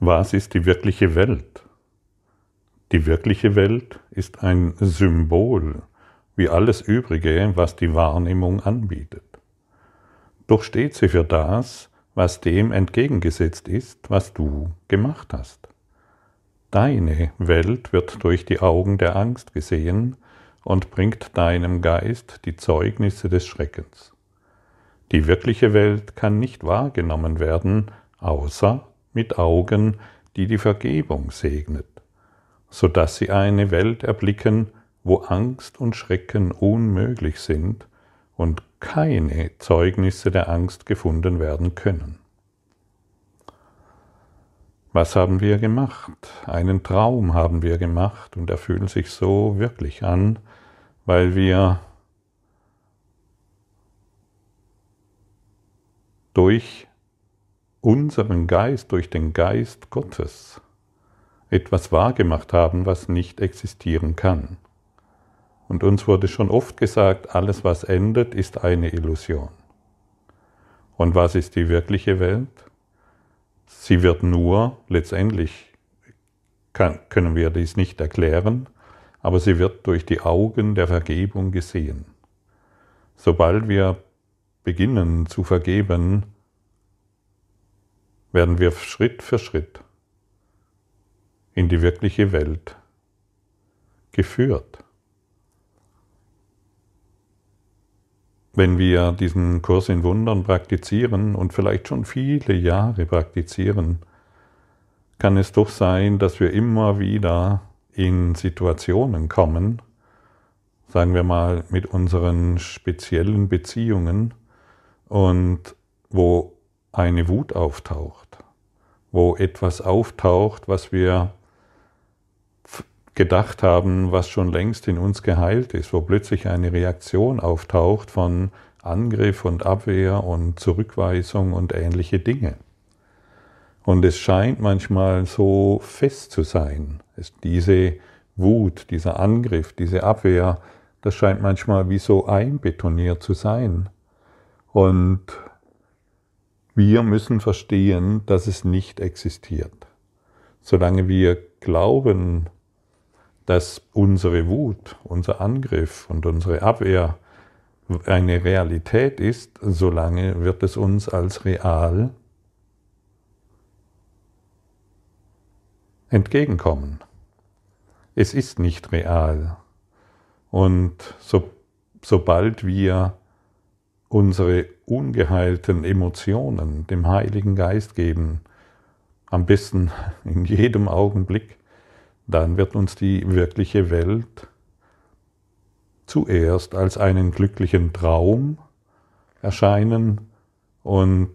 Was ist die wirkliche Welt? Die wirkliche Welt ist ein Symbol, wie alles Übrige, was die Wahrnehmung anbietet. Doch steht sie für das, was dem entgegengesetzt ist, was du gemacht hast. Deine Welt wird durch die Augen der Angst gesehen und bringt deinem Geist die Zeugnisse des Schreckens. Die wirkliche Welt kann nicht wahrgenommen werden, außer mit Augen, die die Vergebung segnet, so dass sie eine Welt erblicken, wo Angst und Schrecken unmöglich sind und keine Zeugnisse der Angst gefunden werden können. Was haben wir gemacht? Einen Traum haben wir gemacht und er fühlt sich so wirklich an, weil wir durch unseren Geist, durch den Geist Gottes etwas wahrgemacht haben, was nicht existieren kann. Und uns wurde schon oft gesagt, alles was endet, ist eine Illusion. Und was ist die wirkliche Welt? Sie wird nur, letztendlich kann, können wir dies nicht erklären, aber sie wird durch die Augen der Vergebung gesehen. Sobald wir beginnen zu vergeben, werden wir Schritt für Schritt in die wirkliche Welt geführt. wenn wir diesen Kurs in Wundern praktizieren und vielleicht schon viele Jahre praktizieren, kann es doch sein, dass wir immer wieder in Situationen kommen, sagen wir mal mit unseren speziellen Beziehungen und wo eine Wut auftaucht, wo etwas auftaucht, was wir gedacht haben, was schon längst in uns geheilt ist, wo plötzlich eine Reaktion auftaucht von Angriff und Abwehr und Zurückweisung und ähnliche Dinge. Und es scheint manchmal so fest zu sein. Es, diese Wut, dieser Angriff, diese Abwehr, das scheint manchmal wie so einbetoniert zu sein. Und wir müssen verstehen, dass es nicht existiert. Solange wir glauben, dass unsere Wut, unser Angriff und unsere Abwehr eine Realität ist, solange wird es uns als real entgegenkommen. Es ist nicht real. Und so, sobald wir unsere ungeheilten Emotionen dem Heiligen Geist geben, am besten in jedem Augenblick, dann wird uns die wirkliche Welt zuerst als einen glücklichen Traum erscheinen und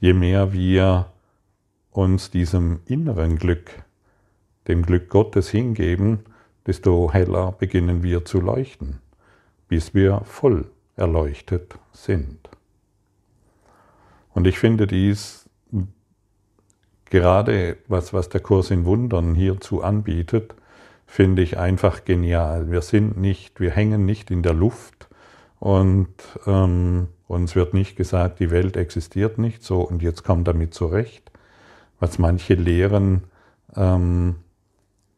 je mehr wir uns diesem inneren Glück, dem Glück Gottes hingeben, desto heller beginnen wir zu leuchten, bis wir voll erleuchtet sind. Und ich finde dies gerade was, was der Kurs in Wundern hierzu anbietet, finde ich einfach genial. Wir sind nicht, wir hängen nicht in der Luft und ähm, uns wird nicht gesagt, die Welt existiert nicht so und jetzt kommt damit zurecht, was manche Lehren ähm,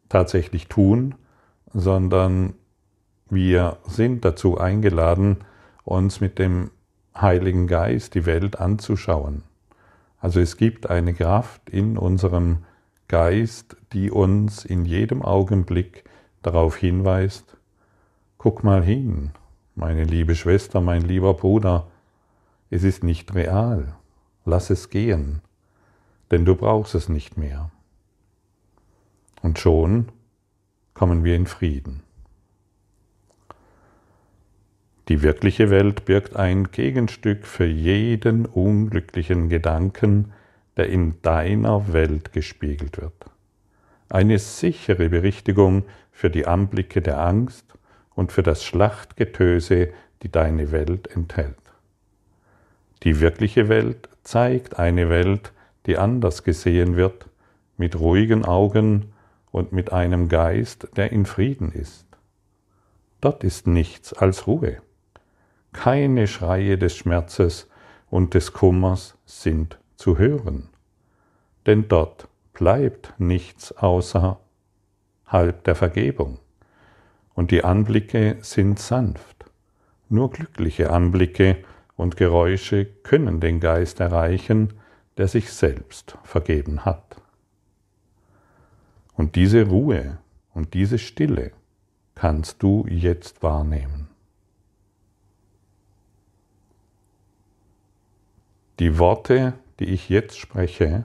tatsächlich tun, sondern wir sind dazu eingeladen, uns mit dem Heiligen Geist die Welt anzuschauen. Also es gibt eine Kraft in unserem Geist, die uns in jedem Augenblick darauf hinweist, guck mal hin, meine liebe Schwester, mein lieber Bruder, es ist nicht real, lass es gehen, denn du brauchst es nicht mehr. Und schon kommen wir in Frieden. Die wirkliche Welt birgt ein Gegenstück für jeden unglücklichen Gedanken, der in deiner Welt gespiegelt wird. Eine sichere Berichtigung für die Anblicke der Angst und für das Schlachtgetöse, die deine Welt enthält. Die wirkliche Welt zeigt eine Welt, die anders gesehen wird, mit ruhigen Augen und mit einem Geist, der in Frieden ist. Dort ist nichts als Ruhe. Keine Schreie des Schmerzes und des Kummers sind zu hören, denn dort bleibt nichts außerhalb der Vergebung. Und die Anblicke sind sanft. Nur glückliche Anblicke und Geräusche können den Geist erreichen, der sich selbst vergeben hat. Und diese Ruhe und diese Stille kannst du jetzt wahrnehmen. Die Worte, die ich jetzt spreche,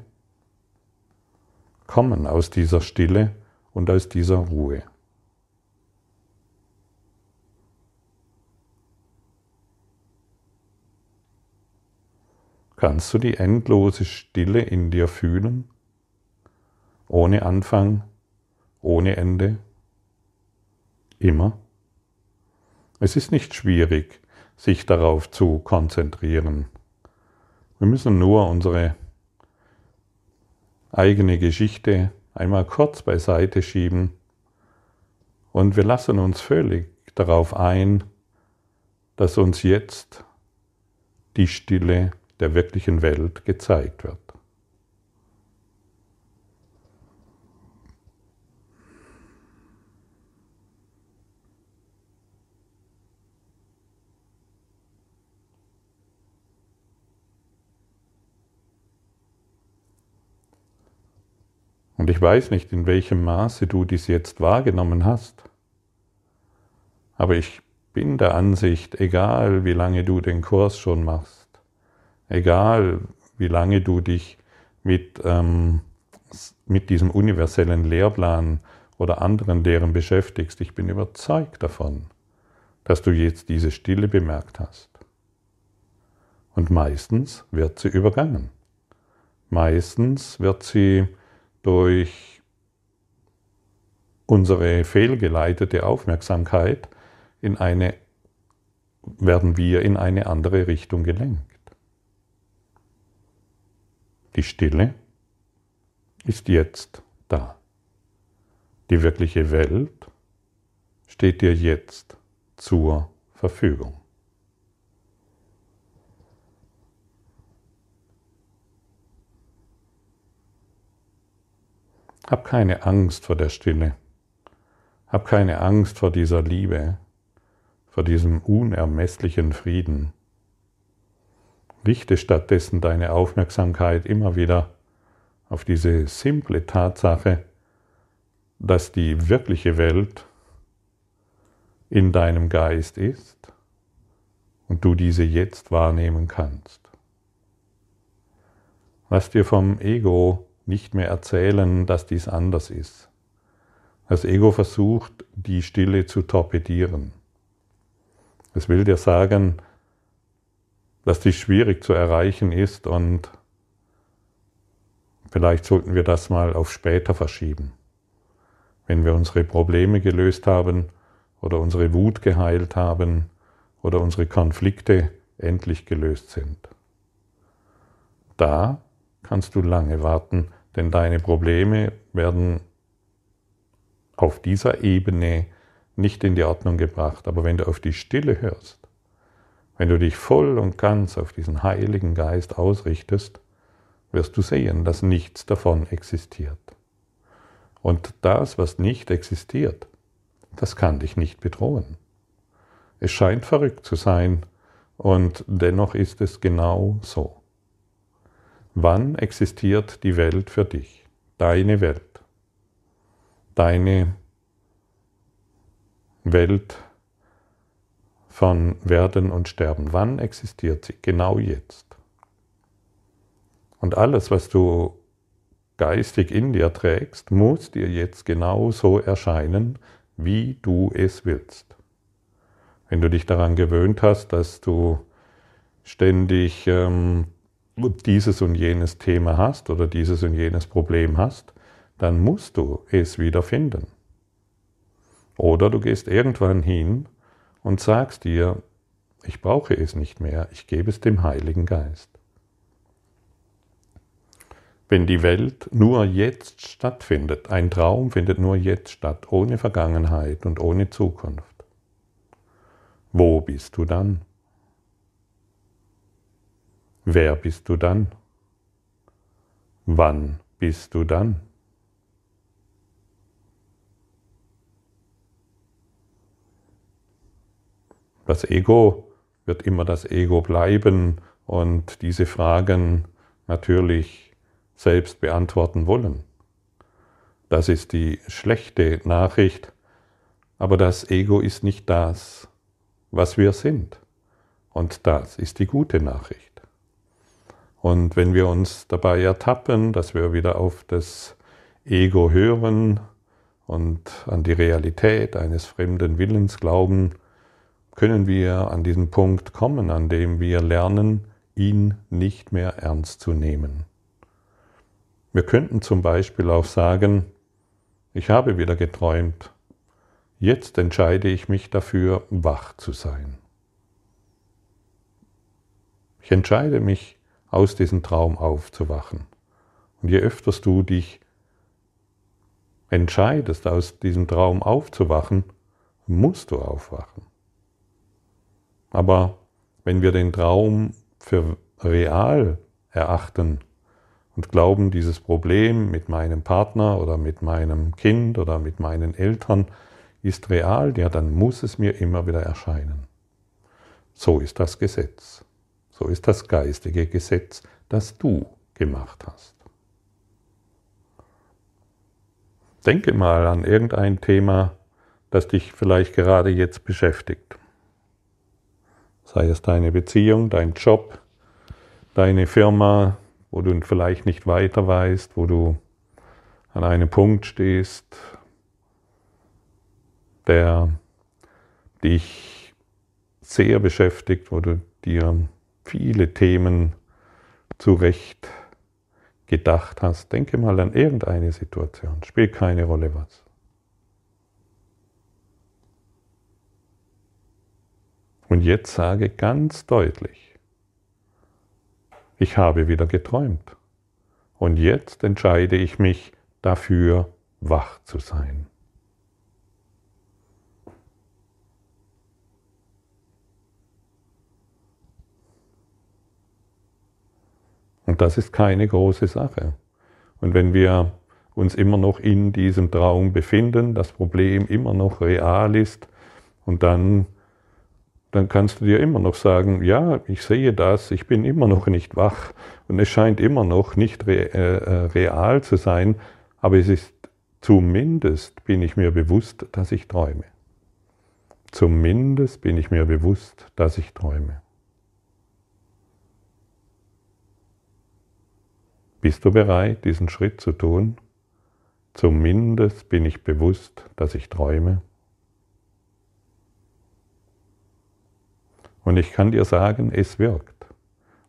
kommen aus dieser Stille und aus dieser Ruhe. Kannst du die endlose Stille in dir fühlen? Ohne Anfang, ohne Ende? Immer? Es ist nicht schwierig, sich darauf zu konzentrieren. Wir müssen nur unsere eigene Geschichte einmal kurz beiseite schieben und wir lassen uns völlig darauf ein, dass uns jetzt die Stille der wirklichen Welt gezeigt wird. Und ich weiß nicht, in welchem Maße du dies jetzt wahrgenommen hast, aber ich bin der Ansicht, egal wie lange du den Kurs schon machst, Egal, wie lange du dich mit, ähm, mit diesem universellen Lehrplan oder anderen Lehren beschäftigst, ich bin überzeugt davon, dass du jetzt diese Stille bemerkt hast. Und meistens wird sie übergangen. Meistens wird sie durch unsere fehlgeleitete Aufmerksamkeit in eine, werden wir in eine andere Richtung gelenkt. Die Stille ist jetzt da. Die wirkliche Welt steht dir jetzt zur Verfügung. Hab keine Angst vor der Stille. Hab keine Angst vor dieser Liebe, vor diesem unermesslichen Frieden. Richte stattdessen deine Aufmerksamkeit immer wieder auf diese simple Tatsache, dass die wirkliche Welt in deinem Geist ist und du diese jetzt wahrnehmen kannst. Lass dir vom Ego nicht mehr erzählen, dass dies anders ist. Das Ego versucht, die Stille zu torpedieren. Es will dir sagen, dass dies schwierig zu erreichen ist und vielleicht sollten wir das mal auf später verschieben. Wenn wir unsere Probleme gelöst haben oder unsere Wut geheilt haben oder unsere Konflikte endlich gelöst sind. Da kannst du lange warten, denn deine Probleme werden auf dieser Ebene nicht in die Ordnung gebracht. Aber wenn du auf die Stille hörst, wenn du dich voll und ganz auf diesen Heiligen Geist ausrichtest, wirst du sehen, dass nichts davon existiert. Und das, was nicht existiert, das kann dich nicht bedrohen. Es scheint verrückt zu sein, und dennoch ist es genau so. Wann existiert die Welt für dich? Deine Welt. Deine Welt von Werden und Sterben. Wann existiert sie? Genau jetzt. Und alles, was du geistig in dir trägst, muss dir jetzt genau so erscheinen, wie du es willst. Wenn du dich daran gewöhnt hast, dass du ständig ähm, dieses und jenes Thema hast oder dieses und jenes Problem hast, dann musst du es wieder finden. Oder du gehst irgendwann hin und sagst dir, ich brauche es nicht mehr, ich gebe es dem Heiligen Geist. Wenn die Welt nur jetzt stattfindet, ein Traum findet nur jetzt statt, ohne Vergangenheit und ohne Zukunft, wo bist du dann? Wer bist du dann? wann bist du dann? Das Ego wird immer das Ego bleiben und diese Fragen natürlich selbst beantworten wollen. Das ist die schlechte Nachricht, aber das Ego ist nicht das, was wir sind. Und das ist die gute Nachricht. Und wenn wir uns dabei ertappen, dass wir wieder auf das Ego hören und an die Realität eines fremden Willens glauben, können wir an diesen Punkt kommen, an dem wir lernen, ihn nicht mehr ernst zu nehmen. Wir könnten zum Beispiel auch sagen, ich habe wieder geträumt, jetzt entscheide ich mich dafür, wach zu sein. Ich entscheide mich, aus diesem Traum aufzuwachen. Und je öfter du dich entscheidest, aus diesem Traum aufzuwachen, musst du aufwachen. Aber wenn wir den Traum für real erachten und glauben, dieses Problem mit meinem Partner oder mit meinem Kind oder mit meinen Eltern ist real, ja, dann muss es mir immer wieder erscheinen. So ist das Gesetz. So ist das geistige Gesetz, das du gemacht hast. Denke mal an irgendein Thema, das dich vielleicht gerade jetzt beschäftigt sei es deine Beziehung, dein Job, deine Firma, wo du vielleicht nicht weiter weißt, wo du an einem Punkt stehst, der dich sehr beschäftigt, wo du dir viele Themen zurecht gedacht hast. Denke mal an irgendeine Situation, spielt keine Rolle was. Und jetzt sage ganz deutlich, ich habe wieder geträumt. Und jetzt entscheide ich mich dafür, wach zu sein. Und das ist keine große Sache. Und wenn wir uns immer noch in diesem Traum befinden, das Problem immer noch real ist und dann dann kannst du dir immer noch sagen, ja, ich sehe das, ich bin immer noch nicht wach und es scheint immer noch nicht re äh, äh, real zu sein, aber es ist zumindest bin ich mir bewusst, dass ich träume. Zumindest bin ich mir bewusst, dass ich träume. Bist du bereit, diesen Schritt zu tun? Zumindest bin ich bewusst, dass ich träume. Und ich kann dir sagen, es wirkt.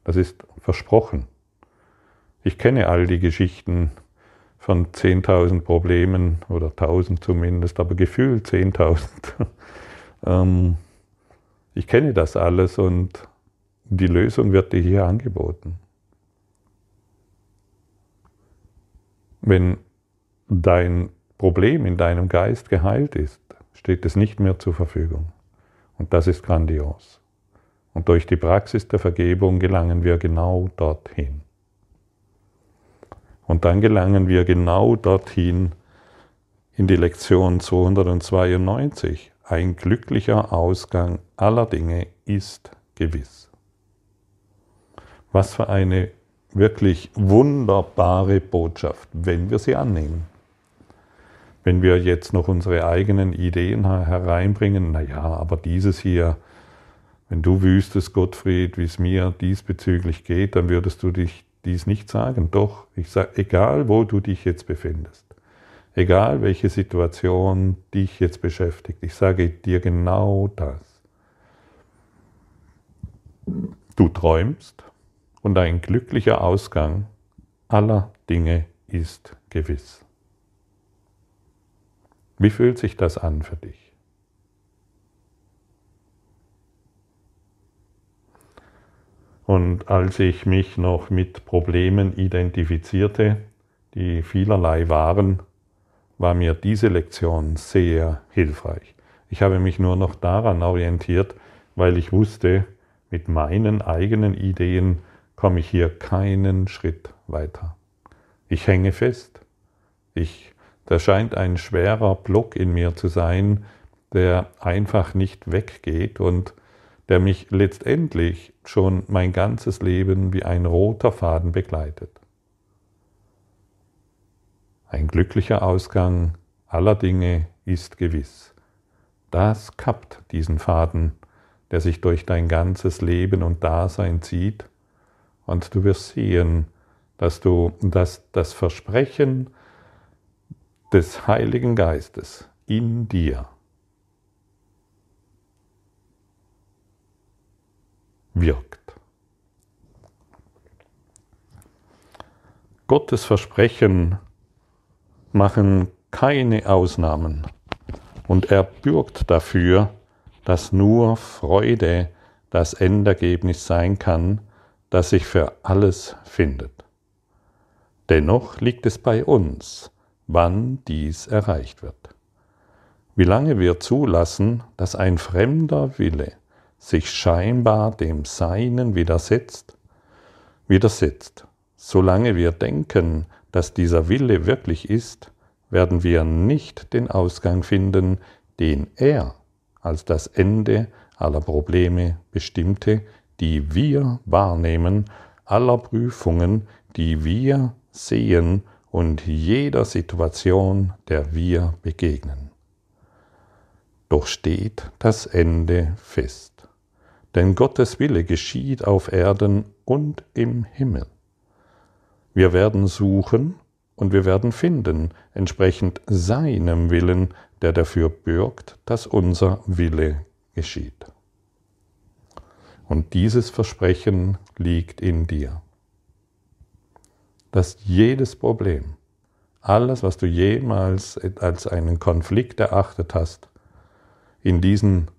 Das ist versprochen. Ich kenne all die Geschichten von 10.000 Problemen oder 1.000 zumindest, aber gefühlt 10.000. Ähm, ich kenne das alles und die Lösung wird dir hier angeboten. Wenn dein Problem in deinem Geist geheilt ist, steht es nicht mehr zur Verfügung. Und das ist grandios. Und durch die Praxis der Vergebung gelangen wir genau dorthin. Und dann gelangen wir genau dorthin in die Lektion 292. Ein glücklicher Ausgang aller Dinge ist gewiss. Was für eine wirklich wunderbare Botschaft, wenn wir sie annehmen. Wenn wir jetzt noch unsere eigenen Ideen hereinbringen, naja, aber dieses hier, wenn du wüsstest, Gottfried, wie es mir diesbezüglich geht, dann würdest du dich dies nicht sagen. Doch, ich sage, egal wo du dich jetzt befindest, egal welche Situation dich jetzt beschäftigt, ich sage dir genau das. Du träumst und ein glücklicher Ausgang aller Dinge ist gewiss. Wie fühlt sich das an für dich? Und als ich mich noch mit Problemen identifizierte, die vielerlei waren, war mir diese Lektion sehr hilfreich. Ich habe mich nur noch daran orientiert, weil ich wusste, mit meinen eigenen Ideen komme ich hier keinen Schritt weiter. Ich hänge fest. Ich, da scheint ein schwerer Block in mir zu sein, der einfach nicht weggeht und der mich letztendlich schon mein ganzes Leben wie ein roter Faden begleitet. Ein glücklicher Ausgang aller Dinge ist gewiss. Das kappt diesen Faden, der sich durch dein ganzes Leben und Dasein zieht, und du wirst sehen, dass du dass das Versprechen des Heiligen Geistes in dir wirkt. Gottes Versprechen machen keine Ausnahmen und er bürgt dafür, dass nur Freude das Endergebnis sein kann, das sich für alles findet. Dennoch liegt es bei uns, wann dies erreicht wird. Wie lange wir zulassen, dass ein fremder Wille sich scheinbar dem Seinen widersetzt, widersetzt, solange wir denken, dass dieser Wille wirklich ist, werden wir nicht den Ausgang finden, den er als das Ende aller Probleme bestimmte, die wir wahrnehmen, aller Prüfungen, die wir sehen und jeder Situation, der wir begegnen. Doch steht das Ende fest. Denn Gottes Wille geschieht auf Erden und im Himmel. Wir werden suchen und wir werden finden, entsprechend seinem Willen, der dafür bürgt, dass unser Wille geschieht. Und dieses Versprechen liegt in dir. Dass jedes Problem, alles, was du jemals als einen Konflikt erachtet hast, in diesen,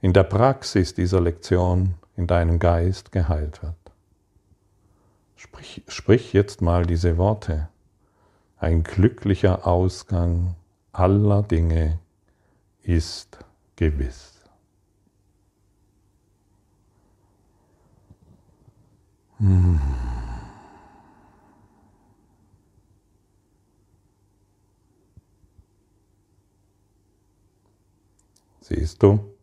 in der Praxis dieser Lektion in deinem Geist geheilt wird. Sprich, sprich jetzt mal diese Worte. Ein glücklicher Ausgang aller Dinge ist gewiss. Siehst du?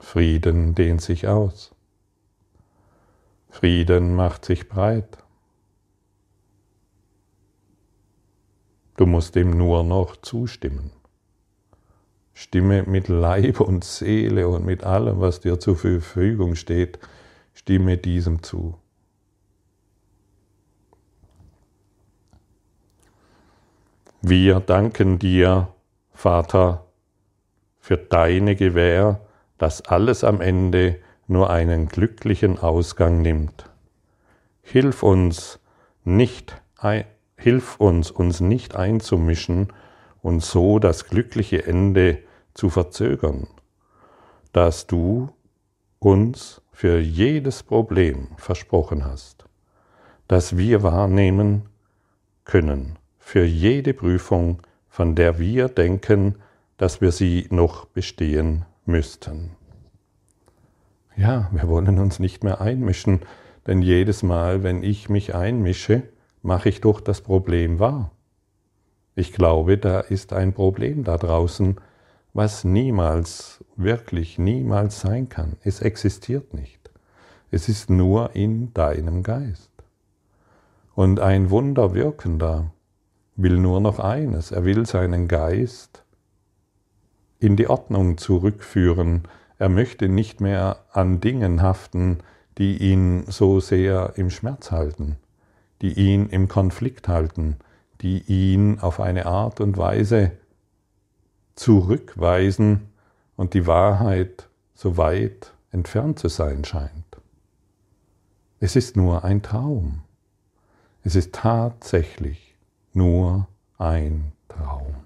Frieden dehnt sich aus. Frieden macht sich breit. Du musst ihm nur noch zustimmen. Stimme mit Leib und Seele und mit allem, was dir zur Verfügung steht, stimme diesem zu. Wir danken dir, Vater, für deine Gewähr, dass alles am Ende nur einen glücklichen Ausgang nimmt. Hilf uns nicht, hilf uns, uns nicht einzumischen und so das glückliche Ende zu verzögern, dass du uns für jedes Problem versprochen hast, das wir wahrnehmen können für jede Prüfung, von der wir denken, dass wir sie noch bestehen müssten. Ja, wir wollen uns nicht mehr einmischen, denn jedes Mal, wenn ich mich einmische, mache ich doch das Problem wahr. Ich glaube, da ist ein Problem da draußen, was niemals, wirklich niemals sein kann. Es existiert nicht. Es ist nur in deinem Geist. Und ein Wunder wirkender, will nur noch eines, er will seinen Geist in die Ordnung zurückführen, er möchte nicht mehr an Dingen haften, die ihn so sehr im Schmerz halten, die ihn im Konflikt halten, die ihn auf eine Art und Weise zurückweisen und die Wahrheit so weit entfernt zu sein scheint. Es ist nur ein Traum. Es ist tatsächlich nur ein Traum.